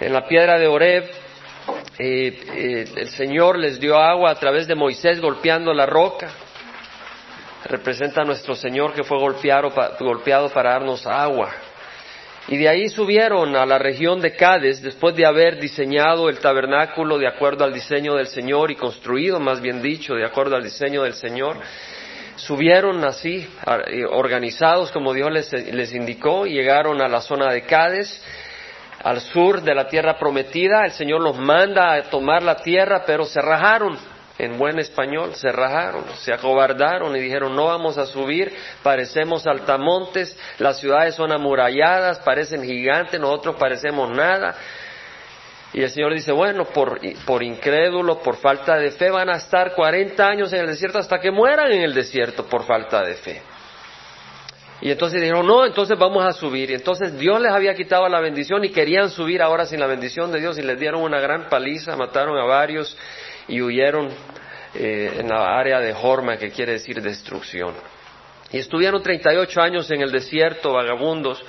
en la piedra de Oreb, el Señor les dio agua a través de Moisés golpeando la roca. Representa a nuestro Señor que fue golpeado, golpeado para darnos agua. Y de ahí subieron a la región de Cádiz después de haber diseñado el tabernáculo de acuerdo al diseño del Señor y construido, más bien dicho, de acuerdo al diseño del Señor. Subieron así, organizados como Dios les, les indicó, y llegaron a la zona de Cádiz, al sur de la tierra prometida. El Señor los manda a tomar la tierra, pero se rajaron en buen español, se rajaron, se acobardaron y dijeron, no vamos a subir, parecemos altamontes, las ciudades son amuralladas, parecen gigantes, nosotros parecemos nada. Y el Señor dice, bueno, por, por incrédulo, por falta de fe, van a estar 40 años en el desierto hasta que mueran en el desierto por falta de fe. Y entonces dijeron, no, entonces vamos a subir. Y entonces Dios les había quitado la bendición y querían subir ahora sin la bendición de Dios y les dieron una gran paliza, mataron a varios y huyeron eh, en la área de Jorma, que quiere decir destrucción. Y estuvieron 38 años en el desierto, vagabundos,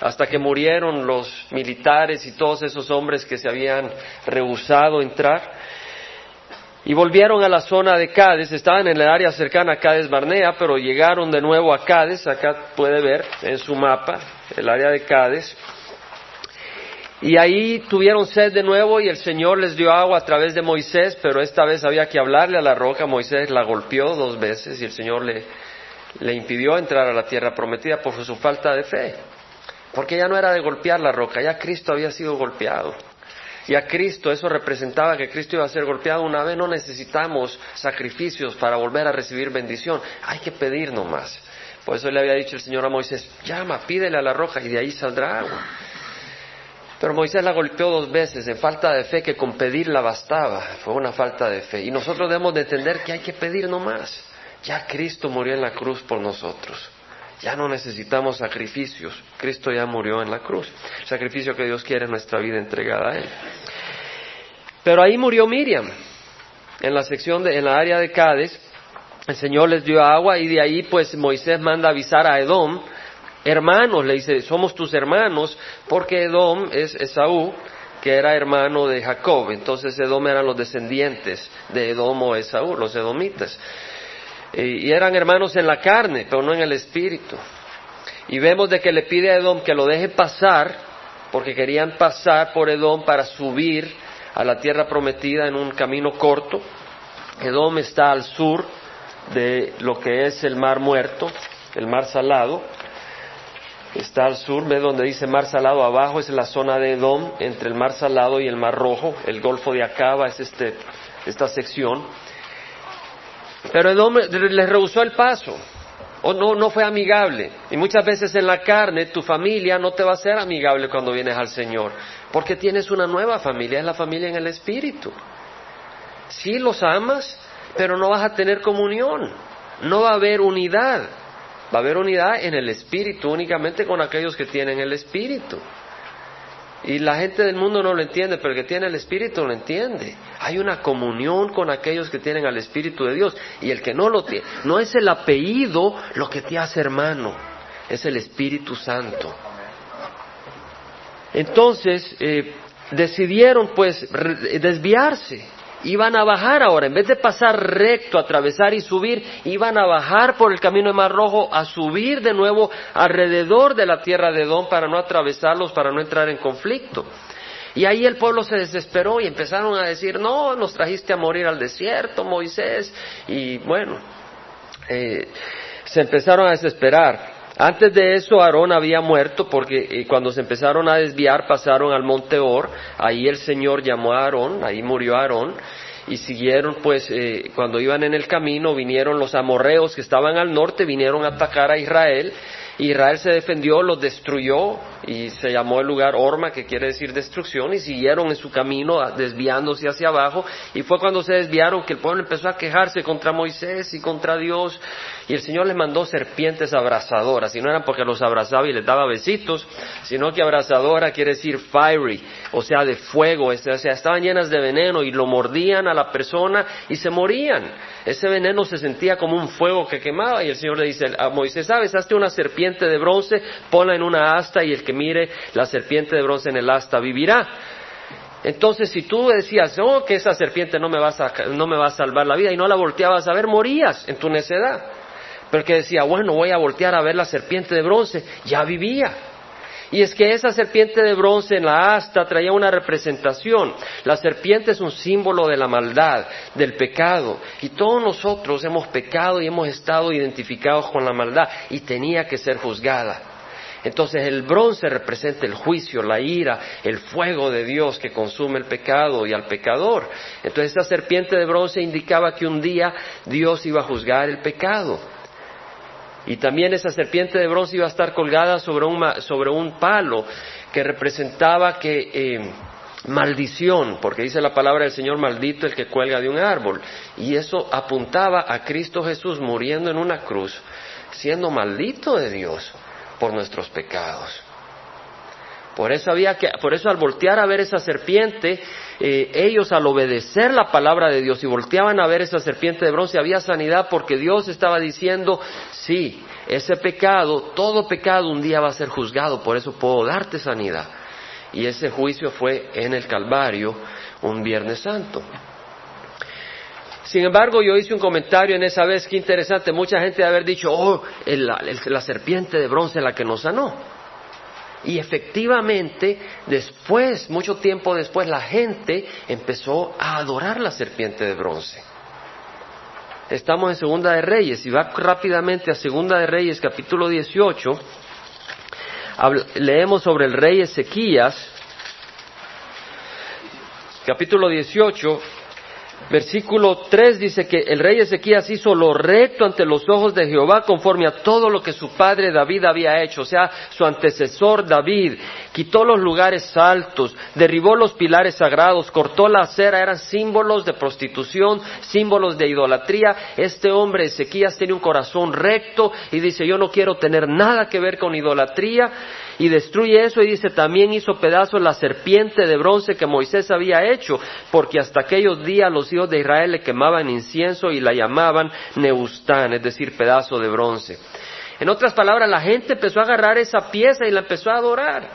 hasta que murieron los militares y todos esos hombres que se habían rehusado entrar. Y volvieron a la zona de Cádiz, estaban en el área cercana a Cádiz Barnea, pero llegaron de nuevo a Cádiz, acá puede ver en su mapa el área de Cádiz. Y ahí tuvieron sed de nuevo y el Señor les dio agua a través de Moisés, pero esta vez había que hablarle a la roca. Moisés la golpeó dos veces y el Señor le, le impidió entrar a la tierra prometida por su falta de fe. Porque ya no era de golpear la roca, ya Cristo había sido golpeado. Y a Cristo, eso representaba que Cristo iba a ser golpeado una vez, no necesitamos sacrificios para volver a recibir bendición, hay que pedir nomás. Por eso le había dicho el Señor a Moisés, llama, pídele a la roca y de ahí saldrá agua. Pero Moisés la golpeó dos veces en falta de fe que con pedirla bastaba. Fue una falta de fe. Y nosotros debemos de entender que hay que pedir no más. Ya Cristo murió en la cruz por nosotros. Ya no necesitamos sacrificios. Cristo ya murió en la cruz. Sacrificio que Dios quiere en nuestra vida entregada a Él. Pero ahí murió Miriam. En la sección de, en la área de Cádiz, el Señor les dio agua y de ahí pues Moisés manda avisar a Edom hermanos, le dice, somos tus hermanos, porque Edom es Esaú, que era hermano de Jacob. Entonces Edom eran los descendientes de Edom o Esaú, los edomitas. Y eran hermanos en la carne, pero no en el espíritu. Y vemos de que le pide a Edom que lo deje pasar, porque querían pasar por Edom para subir a la tierra prometida en un camino corto. Edom está al sur de lo que es el mar muerto, el mar salado, está al sur, ve donde dice mar salado abajo, es la zona de Edom, entre el mar salado y el mar rojo, el golfo de Acaba es este, esta sección. Pero Edom les rehusó el paso, o no, no fue amigable. Y muchas veces en la carne tu familia no te va a ser amigable cuando vienes al Señor, porque tienes una nueva familia, es la familia en el Espíritu. Sí los amas, pero no vas a tener comunión, no va a haber unidad. Va a haber unidad en el espíritu únicamente con aquellos que tienen el espíritu. Y la gente del mundo no lo entiende, pero el que tiene el Espíritu lo entiende. Hay una comunión con aquellos que tienen al Espíritu de Dios. Y el que no lo tiene, no es el apellido lo que te hace hermano, es el Espíritu Santo. Entonces, eh, decidieron pues desviarse iban a bajar ahora, en vez de pasar recto, atravesar y subir, iban a bajar por el camino de Mar Rojo, a subir de nuevo alrededor de la tierra de Edom para no atravesarlos, para no entrar en conflicto. Y ahí el pueblo se desesperó y empezaron a decir, no, nos trajiste a morir al desierto, Moisés. Y bueno, eh, se empezaron a desesperar. Antes de eso, Aarón había muerto porque eh, cuando se empezaron a desviar pasaron al monte Or. Ahí el Señor llamó a Aarón, ahí murió Aarón. Y siguieron, pues, eh, cuando iban en el camino, vinieron los amorreos que estaban al norte, vinieron a atacar a Israel. Israel se defendió, los destruyó y se llamó el lugar Orma, que quiere decir destrucción, y siguieron en su camino desviándose hacia abajo. Y fue cuando se desviaron que el pueblo empezó a quejarse contra Moisés y contra Dios. Y el Señor les mandó serpientes abrazadoras, y no eran porque los abrazaba y les daba besitos, sino que abrazadora quiere decir fiery, o sea, de fuego, o sea, estaban llenas de veneno y lo mordían a la persona y se morían. Ese veneno se sentía como un fuego que quemaba y el Señor le dice a Moisés, ¿sabes? Hazte una serpiente de bronce, ponla en una asta y el que mire la serpiente de bronce en el asta vivirá. Entonces, si tú decías, oh, que esa serpiente no me, va a, no me va a salvar la vida y no la volteabas a ver, morías en tu necedad. Pero que decía, bueno, voy a voltear a ver la serpiente de bronce, ya vivía. Y es que esa serpiente de bronce en la asta traía una representación. La serpiente es un símbolo de la maldad, del pecado. Y todos nosotros hemos pecado y hemos estado identificados con la maldad y tenía que ser juzgada. Entonces el bronce representa el juicio, la ira, el fuego de Dios que consume el pecado y al pecador. Entonces esa serpiente de bronce indicaba que un día Dios iba a juzgar el pecado. Y también esa serpiente de bronce iba a estar colgada sobre un, sobre un palo que representaba que eh, maldición, porque dice la palabra del Señor maldito el que cuelga de un árbol. Y eso apuntaba a Cristo Jesús muriendo en una cruz, siendo maldito de Dios por nuestros pecados. Por eso había que, por eso al voltear a ver esa serpiente, eh, ellos al obedecer la palabra de Dios y volteaban a ver esa serpiente de bronce, había sanidad porque Dios estaba diciendo, sí, ese pecado, todo pecado un día va a ser juzgado, por eso puedo darte sanidad. Y ese juicio fue en el Calvario un Viernes Santo. Sin embargo, yo hice un comentario en esa vez, qué interesante, mucha gente de haber dicho, oh, la serpiente de bronce la que nos sanó. Y efectivamente, después, mucho tiempo después, la gente empezó a adorar la serpiente de bronce. Estamos en Segunda de Reyes y va rápidamente a Segunda de Reyes, capítulo 18. Leemos sobre el rey Ezequías, capítulo 18, Versículo 3 dice que el rey Ezequías hizo lo recto ante los ojos de Jehová conforme a todo lo que su padre David había hecho, o sea, su antecesor David, quitó los lugares altos, derribó los pilares sagrados, cortó la acera, eran símbolos de prostitución, símbolos de idolatría. Este hombre Ezequías tiene un corazón recto y dice, yo no quiero tener nada que ver con idolatría y destruye eso y dice, también hizo pedazos la serpiente de bronce que Moisés había hecho, porque hasta aquellos días los hijos de Israel le quemaban incienso y la llamaban Neustán, es decir, pedazo de bronce. En otras palabras, la gente empezó a agarrar esa pieza y la empezó a adorar.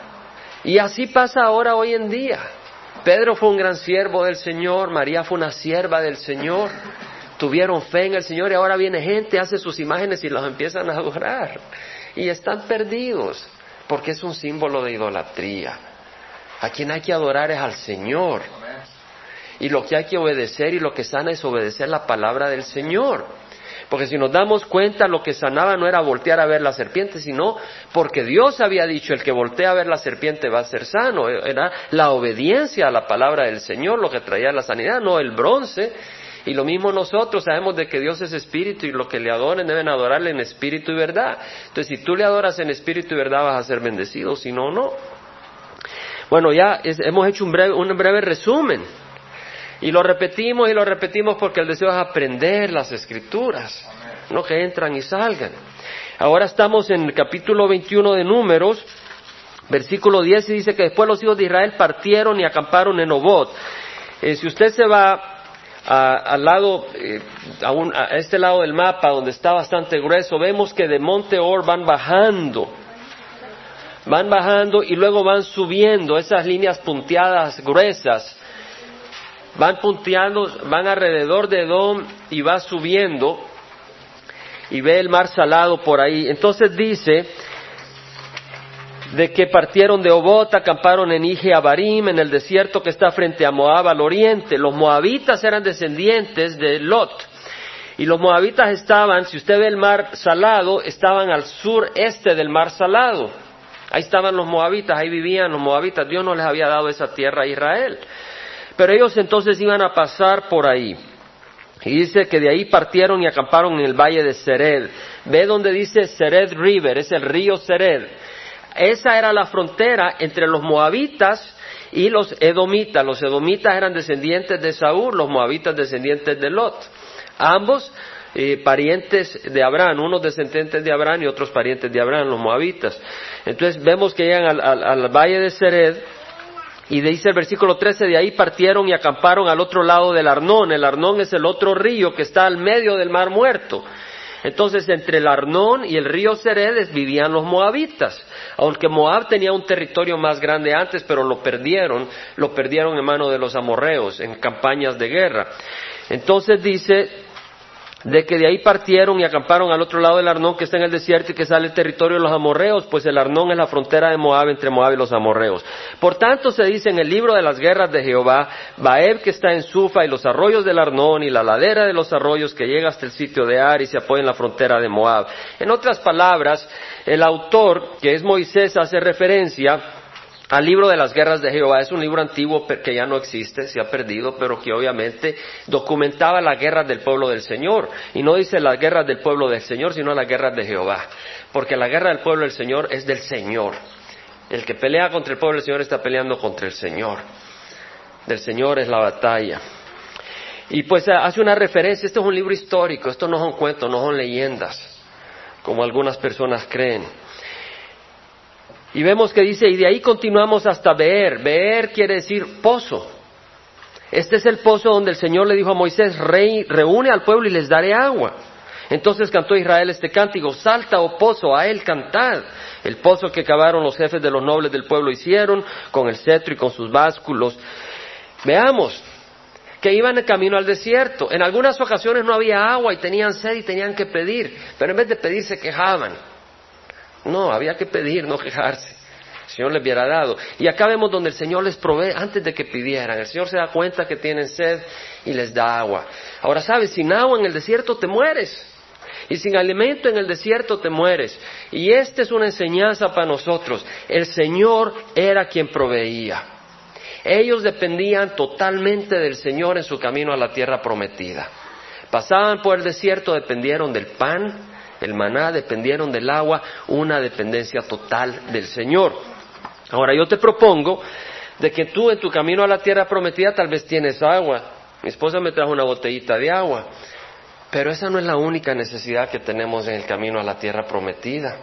Y así pasa ahora hoy en día. Pedro fue un gran siervo del Señor, María fue una sierva del Señor, tuvieron fe en el Señor y ahora viene gente, hace sus imágenes y los empiezan a adorar. Y están perdidos porque es un símbolo de idolatría. A quien hay que adorar es al Señor. Y lo que hay que obedecer y lo que sana es obedecer la palabra del Señor. Porque si nos damos cuenta, lo que sanaba no era voltear a ver la serpiente, sino porque Dios había dicho, el que voltea a ver la serpiente va a ser sano. Era la obediencia a la palabra del Señor lo que traía la sanidad, no el bronce. Y lo mismo nosotros sabemos de que Dios es espíritu y lo que le adoren deben adorarle en espíritu y verdad. Entonces, si tú le adoras en espíritu y verdad vas a ser bendecido, si no, no. Bueno, ya hemos hecho un breve, un breve resumen. Y lo repetimos y lo repetimos porque el deseo es aprender las escrituras, no que entran y salgan. Ahora estamos en el capítulo 21 de Números, versículo 10, y dice que después los hijos de Israel partieron y acamparon en Obot. Eh, si usted se va al lado, eh, a, este lado del mapa donde está bastante grueso, vemos que de Monte Or van bajando, van bajando y luego van subiendo esas líneas punteadas gruesas, van punteando, van alrededor de Edom y va subiendo y ve el mar salado por ahí. Entonces dice de que partieron de Obot, acamparon en Ije Abarim, en el desierto que está frente a Moab al oriente. Los moabitas eran descendientes de Lot. Y los moabitas estaban, si usted ve el mar salado, estaban al sureste del mar salado. Ahí estaban los moabitas, ahí vivían los moabitas. Dios no les había dado esa tierra a Israel. Pero ellos entonces iban a pasar por ahí. Y dice que de ahí partieron y acamparon en el valle de Sered. Ve donde dice Sered River, es el río Sered. Esa era la frontera entre los moabitas y los edomitas. Los edomitas eran descendientes de Saúl, los moabitas descendientes de Lot. Ambos eh, parientes de Abraham, unos descendientes de Abraham y otros parientes de Abraham, los moabitas. Entonces vemos que llegan al, valle de Sered y dice el versículo 13, de ahí partieron y acamparon al otro lado del Arnón. El Arnón es el otro río que está al medio del mar muerto. Entonces, entre el Arnón y el río Seredes vivían los moabitas. Aunque Moab tenía un territorio más grande antes, pero lo perdieron, lo perdieron en manos de los amorreos en campañas de guerra. Entonces dice, de que de ahí partieron y acamparon al otro lado del Arnón que está en el desierto y que sale el territorio de los amorreos, pues el Arnón es la frontera de Moab entre Moab y los amorreos. Por tanto se dice en el libro de las guerras de Jehová, Baeb que está en Sufa y los arroyos del Arnón y la ladera de los arroyos que llega hasta el sitio de Ar y se apoya en la frontera de Moab. En otras palabras, el autor, que es Moisés, hace referencia al libro de las guerras de Jehová. Es un libro antiguo que ya no existe, se ha perdido, pero que obviamente documentaba las guerras del pueblo del Señor. Y no dice las guerras del pueblo del Señor, sino las guerras de Jehová. Porque la guerra del pueblo del Señor es del Señor. El que pelea contra el pueblo del Señor está peleando contra el Señor. Del Señor es la batalla. Y pues hace una referencia, este es un libro histórico, esto no son cuentos, no son leyendas, como algunas personas creen. Y vemos que dice, y de ahí continuamos hasta Beer. Beer quiere decir pozo. Este es el pozo donde el Señor le dijo a Moisés, Rey, reúne al pueblo y les daré agua. Entonces cantó Israel este cántico, salta, oh pozo, a él cantad. El pozo que cavaron los jefes de los nobles del pueblo hicieron, con el cetro y con sus básculos. Veamos, que iban en camino al desierto. En algunas ocasiones no había agua y tenían sed y tenían que pedir, pero en vez de pedir se quejaban. No, había que pedir, no quejarse. El Señor les hubiera dado. Y acá vemos donde el Señor les provee antes de que pidieran. El Señor se da cuenta que tienen sed y les da agua. Ahora sabes, sin agua en el desierto te mueres. Y sin alimento en el desierto te mueres. Y esta es una enseñanza para nosotros. El Señor era quien proveía. Ellos dependían totalmente del Señor en su camino a la tierra prometida. Pasaban por el desierto, dependieron del pan, el maná, dependieron del agua, una dependencia total del Señor. Ahora yo te propongo de que tú en tu camino a la tierra prometida tal vez tienes agua. Mi esposa me trajo una botellita de agua, pero esa no es la única necesidad que tenemos en el camino a la tierra prometida.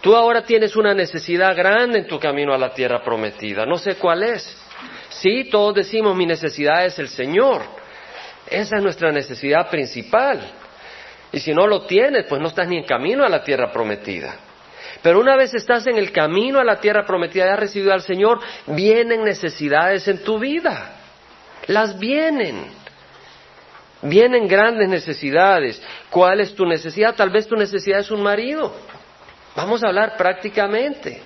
Tú ahora tienes una necesidad grande en tu camino a la tierra prometida. No sé cuál es. Sí, todos decimos mi necesidad es el Señor. Esa es nuestra necesidad principal. Y si no lo tienes, pues no estás ni en camino a la tierra prometida. Pero una vez estás en el camino a la tierra prometida y has recibido al Señor, vienen necesidades en tu vida. Las vienen. Vienen grandes necesidades. ¿Cuál es tu necesidad? Tal vez tu necesidad es un marido. Vamos a hablar prácticamente.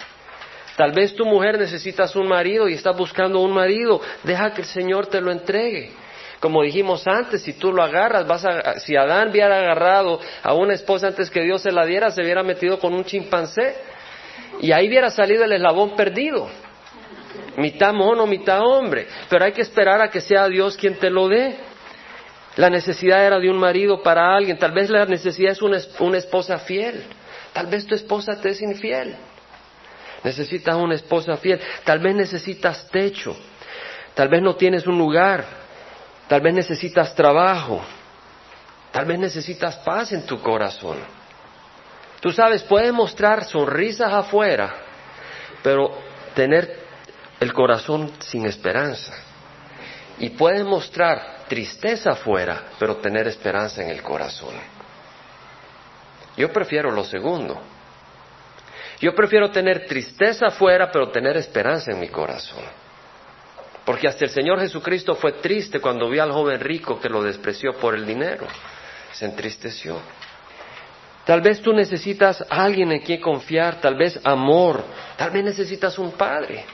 Tal vez tu mujer necesitas un marido y estás buscando un marido. Deja que el Señor te lo entregue. Como dijimos antes, si tú lo agarras, vas a, si Adán hubiera agarrado a una esposa antes que Dios se la diera, se hubiera metido con un chimpancé y ahí hubiera salido el eslabón perdido. Mitad mono, mitad hombre. Pero hay que esperar a que sea Dios quien te lo dé. La necesidad era de un marido para alguien. Tal vez la necesidad es una, una esposa fiel. Tal vez tu esposa te es infiel. Necesitas una esposa fiel. Tal vez necesitas techo. Tal vez no tienes un lugar. Tal vez necesitas trabajo. Tal vez necesitas paz en tu corazón. Tú sabes, puedes mostrar sonrisas afuera, pero tener el corazón sin esperanza. Y puedes mostrar tristeza afuera, pero tener esperanza en el corazón. Yo prefiero lo segundo. Yo prefiero tener tristeza afuera, pero tener esperanza en mi corazón. Porque hasta el Señor Jesucristo fue triste cuando vio al joven rico que lo despreció por el dinero. Se entristeció. Tal vez tú necesitas a alguien en quien confiar, tal vez amor, tal vez necesitas un padre,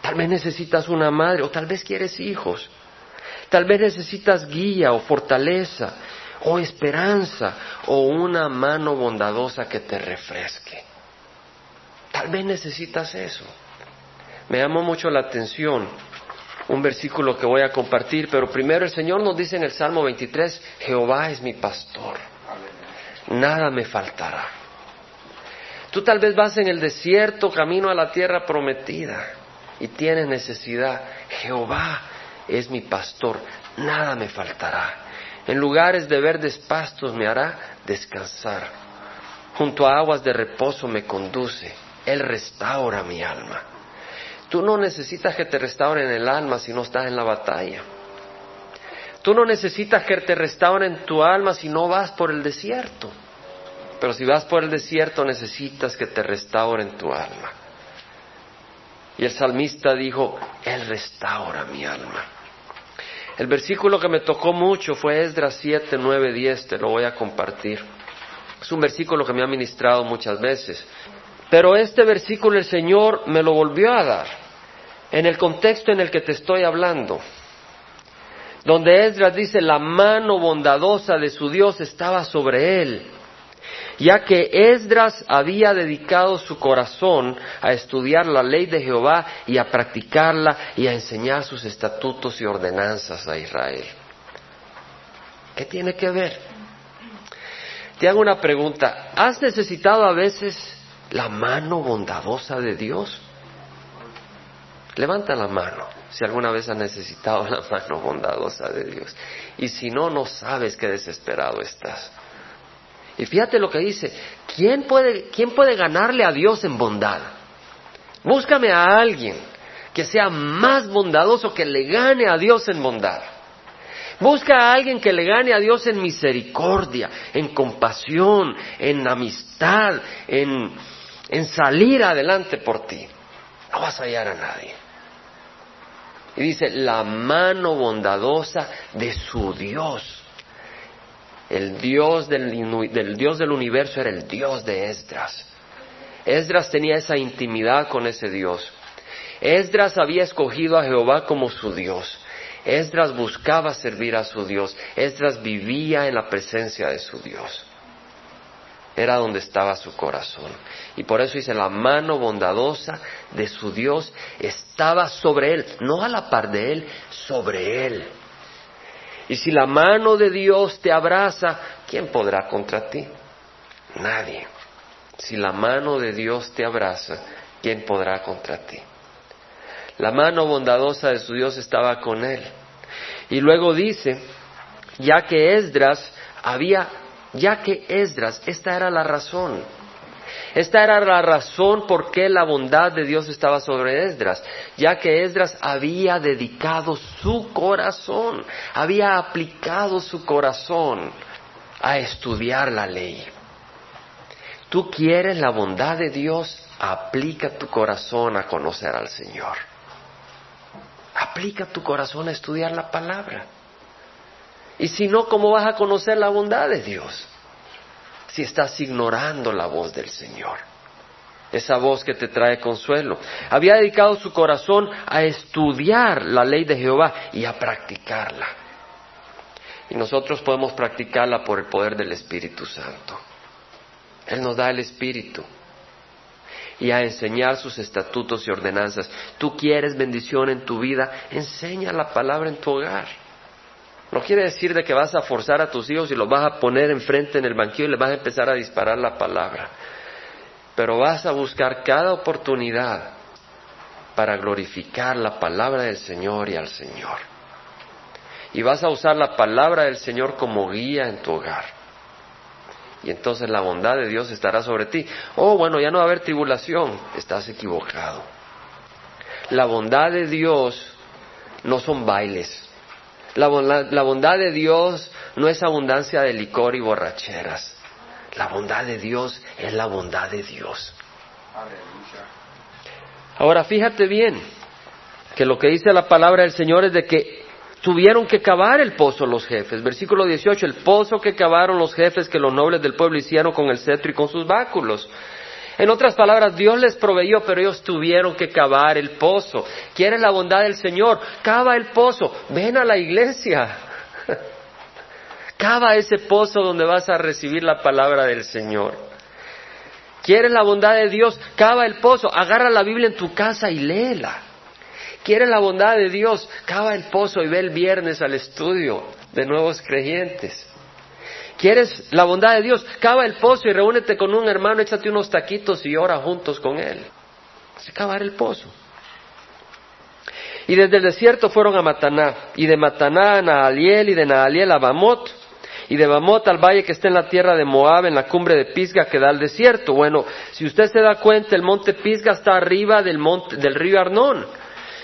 tal vez necesitas una madre, o tal vez quieres hijos, tal vez necesitas guía o fortaleza, o esperanza, o una mano bondadosa que te refresque. Tal vez necesitas eso. Me llamó mucho la atención un versículo que voy a compartir, pero primero el Señor nos dice en el Salmo 23, Jehová es mi pastor, nada me faltará. Tú tal vez vas en el desierto camino a la tierra prometida y tienes necesidad. Jehová es mi pastor, nada me faltará. En lugares de verdes pastos me hará descansar. Junto a aguas de reposo me conduce. Él restaura mi alma. Tú no necesitas que te restauren el alma si no estás en la batalla. Tú no necesitas que te restauren tu alma si no vas por el desierto. Pero si vas por el desierto necesitas que te restauren tu alma. Y el salmista dijo, Él restaura mi alma. El versículo que me tocó mucho fue Esdras 7, 9, 10, te lo voy a compartir. Es un versículo que me ha ministrado muchas veces. Pero este versículo el Señor me lo volvió a dar en el contexto en el que te estoy hablando donde Esdras dice la mano bondadosa de su Dios estaba sobre él, ya que Esdras había dedicado su corazón a estudiar la ley de Jehová y a practicarla y a enseñar sus estatutos y ordenanzas a Israel. ¿Qué tiene que ver? Te hago una pregunta. ¿Has necesitado a veces la mano bondadosa de Dios? Levanta la mano si alguna vez has necesitado la mano bondadosa de Dios. Y si no, no sabes qué desesperado estás. Y fíjate lo que dice, ¿quién puede, quién puede ganarle a Dios en bondad? Búscame a alguien que sea más bondadoso, que le gane a Dios en bondad. Busca a alguien que le gane a Dios en misericordia, en compasión, en amistad, en, en salir adelante por ti. No vas a hallar a nadie. Y dice, la mano bondadosa de su Dios. El Dios del, Dios del universo era el Dios de Esdras. Esdras tenía esa intimidad con ese Dios. Esdras había escogido a Jehová como su Dios. Esdras buscaba servir a su Dios. Esdras vivía en la presencia de su Dios era donde estaba su corazón. Y por eso dice, la mano bondadosa de su Dios estaba sobre él, no a la par de él, sobre él. Y si la mano de Dios te abraza, ¿quién podrá contra ti? Nadie. Si la mano de Dios te abraza, ¿quién podrá contra ti? La mano bondadosa de su Dios estaba con él. Y luego dice, ya que Esdras había ya que Esdras, esta era la razón. Esta era la razón por qué la bondad de Dios estaba sobre Esdras, ya que Esdras había dedicado su corazón, había aplicado su corazón a estudiar la ley. Tú quieres la bondad de Dios, aplica tu corazón a conocer al Señor. Aplica tu corazón a estudiar la palabra. Y si no, ¿cómo vas a conocer la bondad de Dios? Si estás ignorando la voz del Señor. Esa voz que te trae consuelo. Había dedicado su corazón a estudiar la ley de Jehová y a practicarla. Y nosotros podemos practicarla por el poder del Espíritu Santo. Él nos da el Espíritu y a enseñar sus estatutos y ordenanzas. Tú quieres bendición en tu vida, enseña la palabra en tu hogar. No quiere decir de que vas a forzar a tus hijos y los vas a poner enfrente en el banquillo y les vas a empezar a disparar la palabra. Pero vas a buscar cada oportunidad para glorificar la palabra del Señor y al Señor. Y vas a usar la palabra del Señor como guía en tu hogar. Y entonces la bondad de Dios estará sobre ti. Oh, bueno, ya no va a haber tribulación. Estás equivocado. La bondad de Dios no son bailes. La bondad, de Dios no es abundancia de licor y borracheras. La bondad de Dios es la bondad de Dios. Ahora fíjate bien que lo que dice la palabra del Señor es de que tuvieron que cavar el pozo los jefes. Versículo 18, el pozo que cavaron los jefes que los nobles del pueblo hicieron con el cetro y con sus báculos. En otras palabras, Dios les proveyó, pero ellos tuvieron que cavar el pozo. ¿Quieren la bondad del Señor? Cava el pozo. Ven a la iglesia. Cava ese pozo donde vas a recibir la palabra del Señor. ¿Quieres la bondad de Dios? Cava el pozo. Agarra la Biblia en tu casa y léela. ¿Quieres la bondad de Dios? Cava el pozo y ve el viernes al estudio de nuevos creyentes. ¿Quieres la bondad de Dios? Cava el pozo y reúnete con un hermano, échate unos taquitos y ora juntos con él. Se cavar el pozo. Y desde el desierto fueron a Mataná, y de Mataná a Naaliel, y de Naaliel a Bamot, y de Bamot al valle que está en la tierra de Moab, en la cumbre de Pisga que da al desierto. Bueno, si usted se da cuenta, el monte Pisga está arriba del, monte, del río Arnón.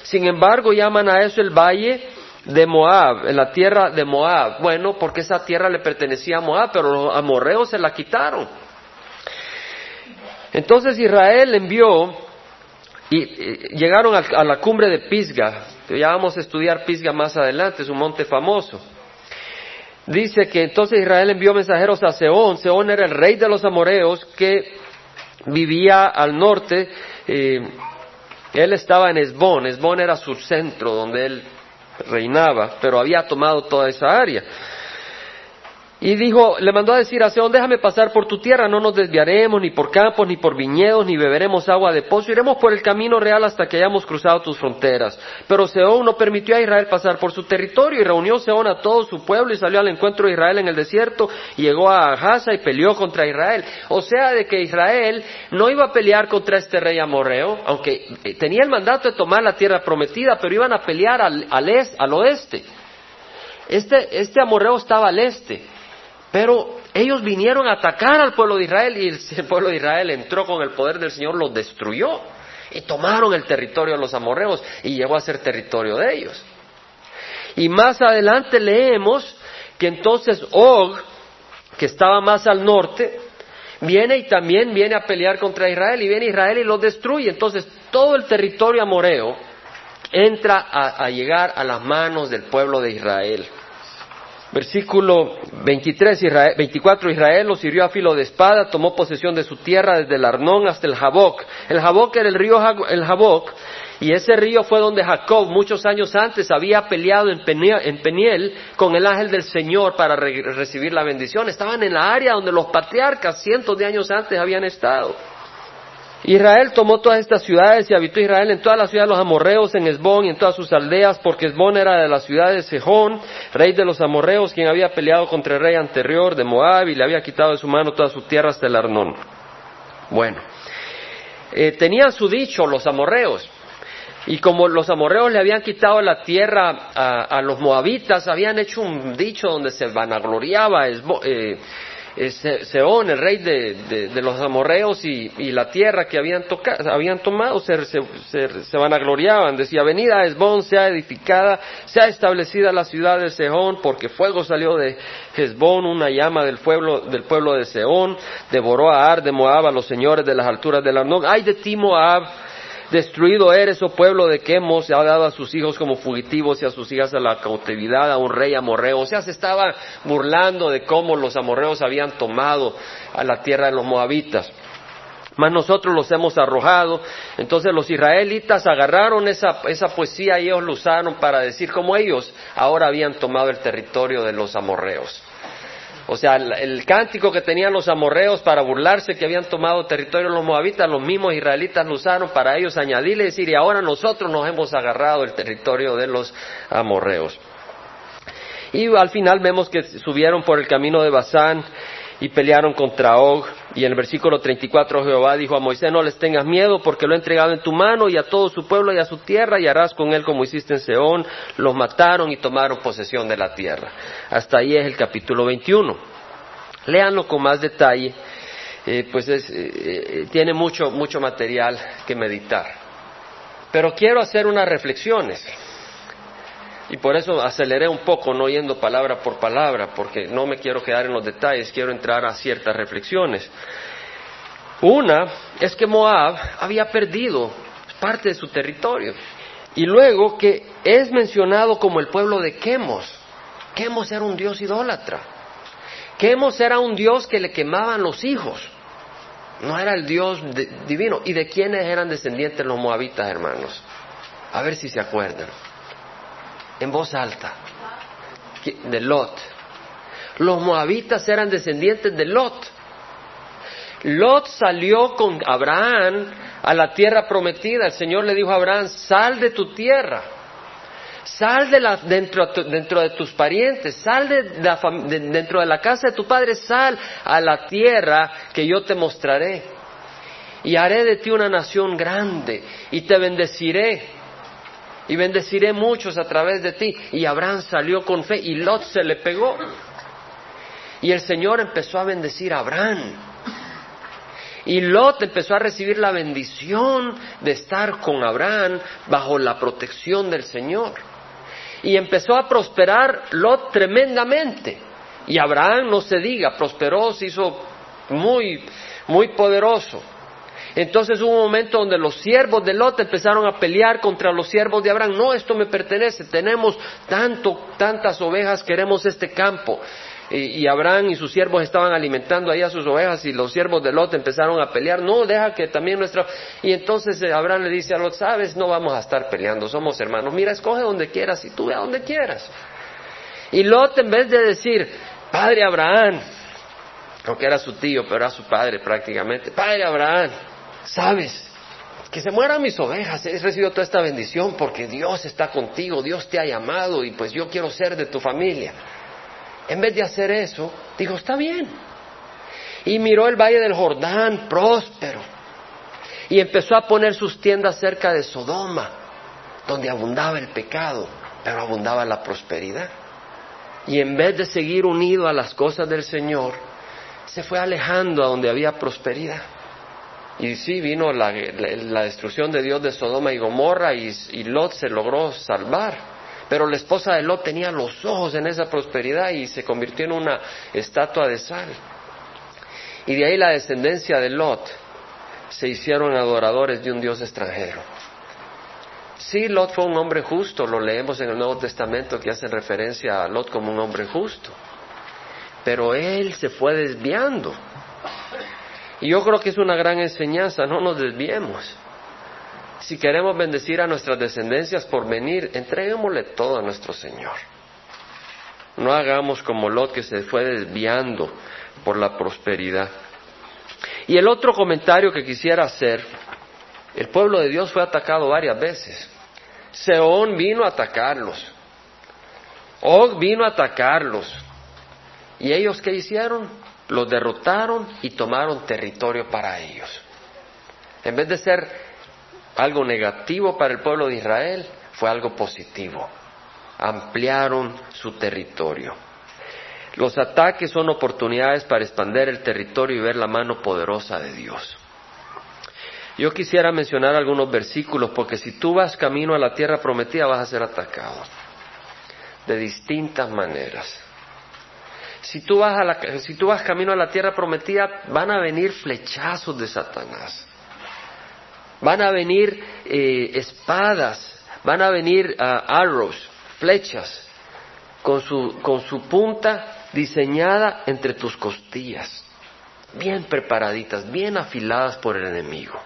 Sin embargo, llaman a eso el valle de Moab, en la tierra de Moab. Bueno, porque esa tierra le pertenecía a Moab, pero los amorreos se la quitaron. Entonces Israel envió y, llegaron a, la cumbre de Pisga. Ya vamos a estudiar Pisga más adelante, es un monte famoso. Dice que entonces Israel envió mensajeros a Seón. Seón era el rey de los amorreos que vivía al norte. Eh, él estaba en Esbón. Esbón era su centro donde él reinaba, pero había tomado toda esa área. Y dijo, le mandó a decir a Seón, déjame pasar por tu tierra, no nos desviaremos ni por campos, ni por viñedos, ni beberemos agua de pozo, iremos por el camino real hasta que hayamos cruzado tus fronteras. Pero Seón no permitió a Israel pasar por su territorio y reunió Seón a todo su pueblo y salió al encuentro de Israel en el desierto, llegó a Gaza y peleó contra Israel. O sea, de que Israel no iba a pelear contra este rey amorreo, aunque eh, tenía el mandato de tomar la tierra prometida, pero iban a pelear al, al, al oeste. Este, este amorreo estaba al este. Pero ellos vinieron a atacar al pueblo de Israel y el pueblo de Israel entró con el poder del Señor, los destruyó y tomaron el territorio de los amorreos y llegó a ser territorio de ellos. Y más adelante leemos que entonces Og, que estaba más al norte, viene y también viene a pelear contra Israel y viene Israel y los destruye. Entonces todo el territorio amoreo entra a, a llegar a las manos del pueblo de Israel. Versículo 23, Israel, 24, Israel los hirió a filo de espada, tomó posesión de su tierra desde el Arnón hasta el Jaboc. El Jaboc era el río el Jaboc, y ese río fue donde Jacob muchos años antes había peleado en Peniel, con el ángel del Señor para recibir la bendición. Estaban en la área donde los patriarcas cientos de años antes habían estado. Israel tomó todas estas ciudades y habitó Israel en todas las ciudades de los amorreos, en Esbón y en todas sus aldeas, porque Esbón era de la ciudad de Sejón, rey de los amorreos, quien había peleado contra el rey anterior de Moab y le había quitado de su mano toda su tierra hasta el Arnón. Bueno, eh, tenían su dicho los amorreos, y como los amorreos le habían quitado la tierra a, los moabitas, habían hecho un dicho donde se vanagloriaba eh, Seón, el rey de, los amorreos y, la tierra que habían, habían tomado, se, se, vanagloriaban. Decía, venida a Esbón, sea edificada, sea establecida la ciudad de Seón, porque fuego salió de Esbón, una llama del pueblo, del pueblo de Seón, devoró a Ar de Moab, a los señores de las alturas del Arnón. ¡Ay de ti, Moab! Destruido eres, oh pueblo de Quemos, ha dado a sus hijos como fugitivos y a sus hijas a la cautividad, a un rey amorreo. O sea, se estaba burlando de cómo los amorreos habían tomado a la tierra de los moabitas. Mas nosotros los hemos arrojado. Entonces los israelitas agarraron esa, esa poesía y ellos lo usaron para decir cómo ellos ahora habían tomado el territorio de los amorreos. O sea, el, cántico que tenían los amorreos para burlarse que habían tomado territorio los moabitas, los mismos israelitas lo usaron para ellos añadirle y decir, y ahora nosotros nos hemos agarrado el territorio de los amorreos. Y al final vemos que subieron por el camino de Basán y pelearon contra Og. Y en el versículo 34 Jehová dijo a Moisés, no les tengas miedo porque lo he entregado en tu mano y a todo su pueblo y a su tierra y harás con él como hiciste en Seón. Los mataron y tomaron posesión de la tierra. Hasta ahí es el capítulo 21. Léanlo con más detalle, eh, pues eh, eh, tiene mucho, mucho material que meditar. Pero quiero hacer unas reflexiones. Y por eso aceleré un poco, no yendo palabra por palabra, porque no me quiero quedar en los detalles, quiero entrar a ciertas reflexiones. Una es que Moab había perdido parte de su territorio. Y luego que es mencionado como el pueblo de Quemos. Quemos era un dios idólatra. Quemos era un dios que le quemaban los hijos. No era el dios divino. ¿Y de quiénes eran descendientes los moabitas, hermanos? A ver si se acuerdan en voz alta de Lot. Los moabitas eran descendientes de Lot. Lot salió con Abraham a la tierra prometida. El Señor le dijo a Abraham, sal de tu tierra, sal de la, dentro, dentro, de tus parientes, sal de, dentro de la casa de tu padre, sal a la tierra que yo te mostraré. Y haré de ti una nación grande y te bendeciré y bendeciré muchos a través de ti. Y Abraham salió con fe y Lot se le pegó. Y el Señor empezó a bendecir a Abraham. Y Lot empezó a recibir la bendición de estar con Abraham bajo la protección del Señor. Y empezó a prosperar Lot tremendamente. Y Abraham, no se diga, prosperó, se hizo muy, muy poderoso. Entonces hubo un momento donde los siervos de Lot empezaron a pelear contra los siervos de Abraham. No, esto me pertenece, tenemos tanto, tantas ovejas, queremos este campo. Y, Abraham y sus siervos estaban alimentando ahí a sus ovejas y los siervos de Lot empezaron a pelear. No, deja que también nuestra... Y entonces eh, Abraham le dice a Lot, sabes, no vamos a estar peleando, somos hermanos. Mira, escoge donde quieras y tú ve a donde quieras. Y Lot en vez de decir, Padre Abraham, aunque era su tío, pero era su padre prácticamente, Padre Abraham, sabes, que se mueran mis ovejas, he recibido toda esta bendición porque Dios está contigo, Dios te ha llamado y pues yo quiero ser de tu familia. En vez de hacer eso, dijo, está bien. Y miró el valle del Jordán, próspero. Y empezó a poner sus tiendas cerca de Sodoma, donde abundaba el pecado, pero abundaba la prosperidad. Y en vez de seguir unido a las cosas del Señor, se fue alejando a donde había prosperidad. Y sí, vino la, destrucción de Dios de Sodoma y Gomorra y Lot se logró salvar. Pero la esposa de Lot tenía los ojos en esa prosperidad y se convirtió en una estatua de sal. Y de ahí la descendencia de Lot se hicieron adoradores de un Dios extranjero. Sí, Lot fue un hombre justo, lo leemos en el Nuevo Testamento que hace referencia a Lot como un hombre justo. Pero él se fue desviando. Y yo creo que es una gran enseñanza, no nos desviemos. Si queremos bendecir a nuestras descendencias por venir, entreguémosle todo a nuestro Señor. No hagamos como Lot que se fue desviando por la prosperidad. Y el otro comentario que quisiera hacer, el pueblo de Dios fue atacado varias veces. Seón vino a atacarlos. Og vino a atacarlos. ¿Y ellos qué hicieron? Los derrotaron y tomaron territorio para ellos. En vez de ser algo negativo para el pueblo de Israel, fue algo positivo. Ampliaron su territorio. Los ataques son oportunidades para expandir el territorio y ver la mano poderosa de Dios. Yo quisiera mencionar algunos versículos porque si tú vas camino a la tierra prometida vas a ser atacado de distintas maneras. Si tú vas, a la, si tú vas camino a la tierra prometida van a venir flechazos de Satanás. Van a venir eh, espadas, van a venir ah, arrows, flechas, con su, con su punta diseñada entre tus costillas, bien preparaditas, bien afiladas por el enemigo.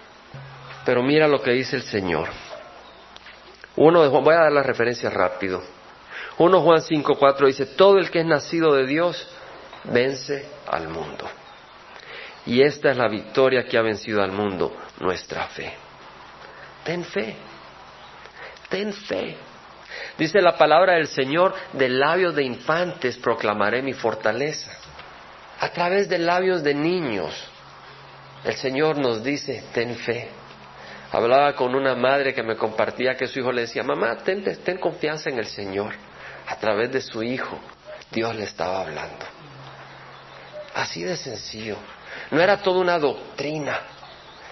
Pero mira lo que dice el Señor. Uno de voy a dar la referencia rápido. Uno Juan 5:4 dice, todo el que es nacido de Dios vence al mundo. Y esta es la victoria que ha vencido al mundo, nuestra fe. Ten fe, ten fe. Dice la palabra del Señor, de labios de infantes proclamaré mi fortaleza. A través de labios de niños, el Señor nos dice, ten fe. Hablaba con una madre que me compartía que su hijo le decía, mamá, ten, ten confianza en el Señor. A través de su hijo, Dios le estaba hablando. Así de sencillo. No era toda una doctrina,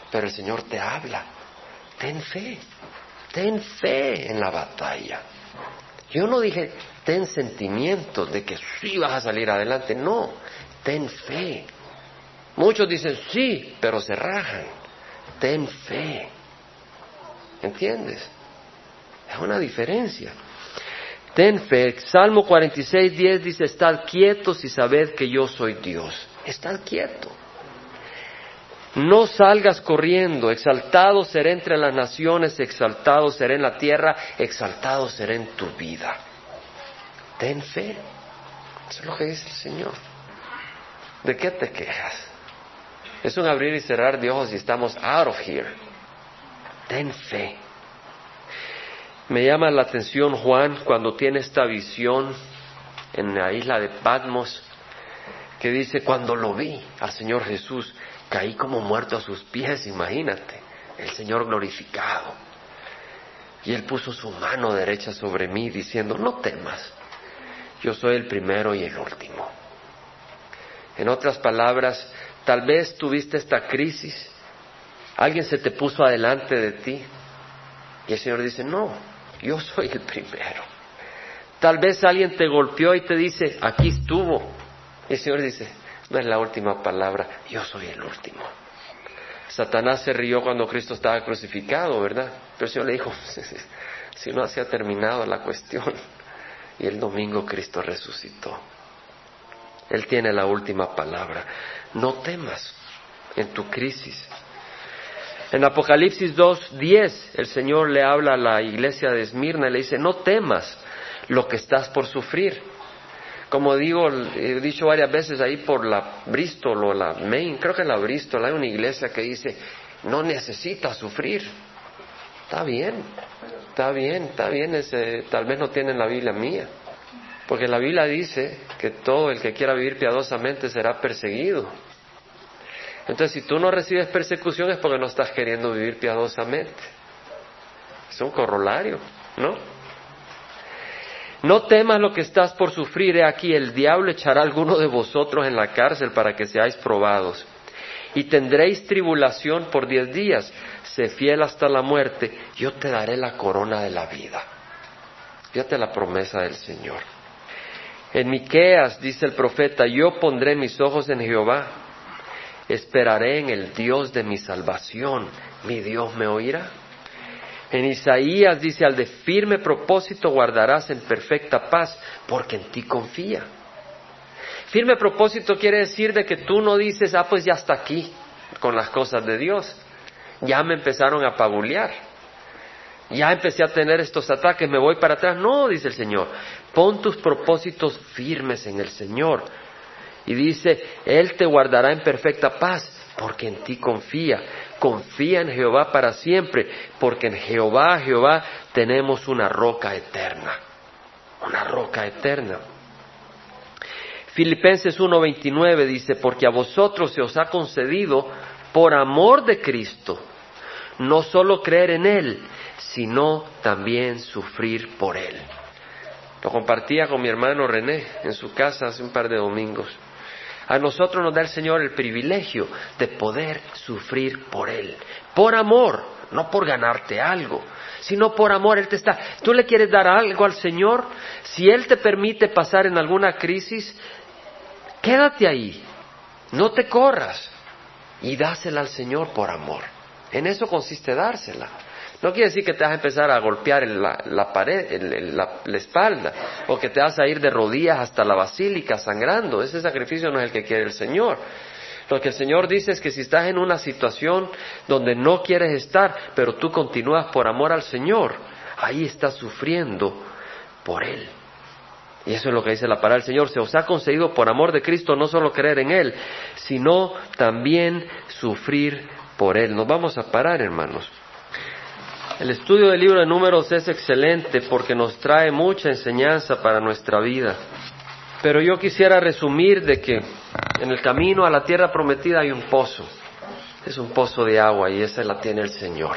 pero el Señor te habla. Ten fe, ten fe en la batalla. Yo no dije, ten sentimiento de que sí vas a salir adelante. No, ten fe. Muchos dicen sí, pero se rajan. Ten fe. ¿Entiendes? Es una diferencia. Ten fe. Salmo 46, 10 dice, estad quietos y sabed que yo soy Dios. Estad quieto. No salgas corriendo, exaltado seré entre las naciones, exaltado seré en la tierra, exaltado seré en tu vida. Ten fe. Eso es lo que dice el Señor. ¿De qué te quejas? Es un abrir y cerrar de ojos y estamos out of here. Ten fe. Me llama la atención Juan cuando tiene esta visión en la isla de Patmos que dice, cuando lo vi al Señor Jesús, caí como muerto a sus pies, imagínate, el Señor glorificado. Y Él puso su mano derecha sobre mí diciendo, no temas, yo soy el primero y el último. En otras palabras, tal vez tuviste esta crisis, alguien se te puso adelante de ti y el Señor dice, no, yo soy el primero. Tal vez alguien te golpeó y te dice, aquí estuvo. Y el Señor dice, no es la última palabra, yo soy el último. Satanás se rió cuando Cristo estaba crucificado, ¿verdad? Pero el Señor le dijo, si no se ha terminado la cuestión. Y el domingo Cristo resucitó. Él tiene la última palabra. No temas en tu crisis. En Apocalipsis 2.10 el Señor le habla a la iglesia de Esmirna y le dice, no temas lo que estás por sufrir. Como digo, he dicho varias veces ahí por la Bristol o la Main, creo que en la Bristol hay una iglesia que dice, no necesitas sufrir. Está bien, está bien, está bien, ese, tal vez no tienen la Biblia mía. Porque la Biblia dice que todo el que quiera vivir piadosamente será perseguido. Entonces, si tú no recibes persecución es porque no estás queriendo vivir piadosamente. Es un corolario, ¿no? No temas lo que estás por sufrir. He aquí, el diablo echará a alguno de vosotros en la cárcel para que seáis probados. Y tendréis tribulación por diez días. Sé fiel hasta la muerte. Yo te daré la corona de la vida. Fíjate la promesa del Señor. En Miqueas dice el profeta, yo pondré mis ojos en Jehová, esperaré en el Dios de mi salvación, mi Dios me oirá. En Isaías dice, al de firme propósito guardarás en perfecta paz, porque en ti confía. Firme propósito quiere decir de que tú no dices, ah, pues ya está aquí con las cosas de Dios. Ya me empezaron a pabulear ya empecé a tener estos ataques, me voy para atrás. No, dice el Señor, pon tus propósitos firmes en el Señor. Y dice, Él te guardará en perfecta paz, porque en ti confía. Confía en Jehová para siempre, porque en Jehová, Jehová, tenemos una roca eterna. Una roca eterna. Filipenses 1:29 dice, porque a vosotros se os ha concedido, por amor de Cristo, no solo creer en Él, sino también sufrir por Él. Lo compartía con mi hermano René en su casa hace un par de domingos. A nosotros nos da el Señor el privilegio de poder sufrir por Él, por amor, no por ganarte algo, sino por amor. Él te está. Tú le quieres dar algo al Señor, si Él te permite pasar en alguna crisis, quédate ahí, no te corras y dásela al Señor por amor. En eso consiste dársela. No quiere decir que te vas a empezar a golpear la, pared, la, espalda, o que te vas a ir de rodillas hasta la basílica sangrando. Ese sacrificio no es el que quiere el Señor. Lo que el Señor dice es que si estás en una situación donde no quieres estar, pero tú continúas por amor al Señor, ahí estás sufriendo por Él. Y eso es lo que dice la palabra del Señor. Se os ha concedido por amor de Cristo no solo creer en Él, sino también sufrir por Él. Nos vamos a parar, hermanos. El estudio del libro de números es excelente porque nos trae mucha enseñanza para nuestra vida. Pero yo quisiera resumir de que en el camino a la tierra prometida hay un pozo. Es un pozo de agua y esa la tiene el Señor.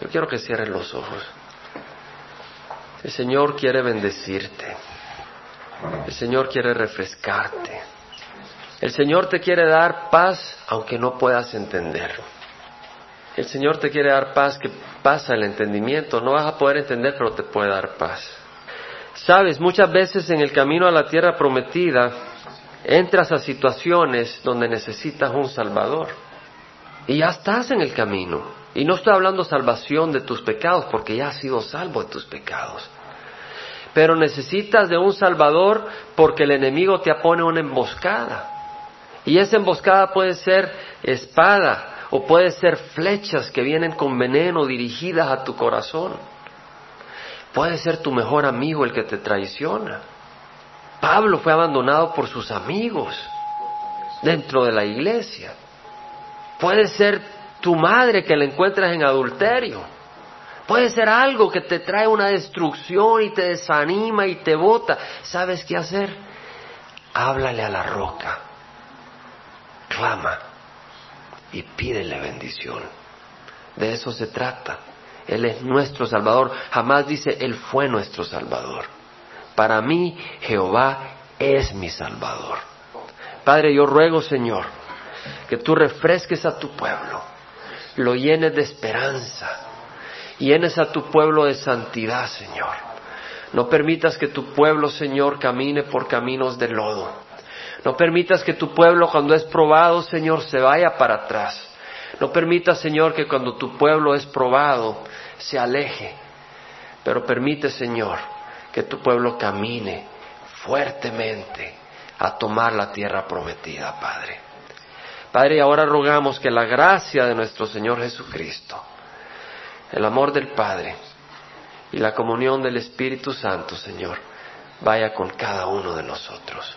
Yo quiero que cierren los ojos. El Señor quiere bendecirte. El Señor quiere refrescarte. El Señor te quiere dar paz aunque no puedas entenderlo. El Señor te quiere dar paz que pasa el entendimiento. No vas a poder entender, pero te puede dar paz. Sabes, muchas veces en el camino a la tierra prometida entras a situaciones donde necesitas un Salvador. Y ya estás en el camino. Y no estoy hablando salvación de tus pecados, porque ya has sido salvo de tus pecados. Pero necesitas de un Salvador porque el enemigo te pone una emboscada. Y esa emboscada puede ser espada, o puede ser flechas que vienen con veneno dirigidas a tu corazón. Puede ser tu mejor amigo el que te traiciona. Pablo fue abandonado por sus amigos dentro de la iglesia. Puede ser tu madre que la encuentras en adulterio. Puede ser algo que te trae una destrucción y te desanima y te bota. ¿Sabes qué hacer? Háblale a la roca. Clama y pídele bendición. De eso se trata. Él es nuestro Salvador. Jamás dice, Él fue nuestro Salvador. Para mí, Jehová es mi Salvador. Padre, yo ruego, Señor, que tú refresques a tu pueblo, lo llenes de esperanza, llenes a tu pueblo de santidad, Señor. No permitas que tu pueblo, Señor, camine por caminos de lodo. No permitas que tu pueblo, cuando es probado, Señor, se vaya para atrás. No permitas, Señor, que cuando tu pueblo es probado, se aleje. Pero permite, Señor, que tu pueblo camine fuertemente a tomar la tierra prometida, Padre. Padre, ahora rogamos que la gracia de nuestro Señor Jesucristo, el amor del Padre y la comunión del Espíritu Santo, Señor, vaya con cada uno de nosotros.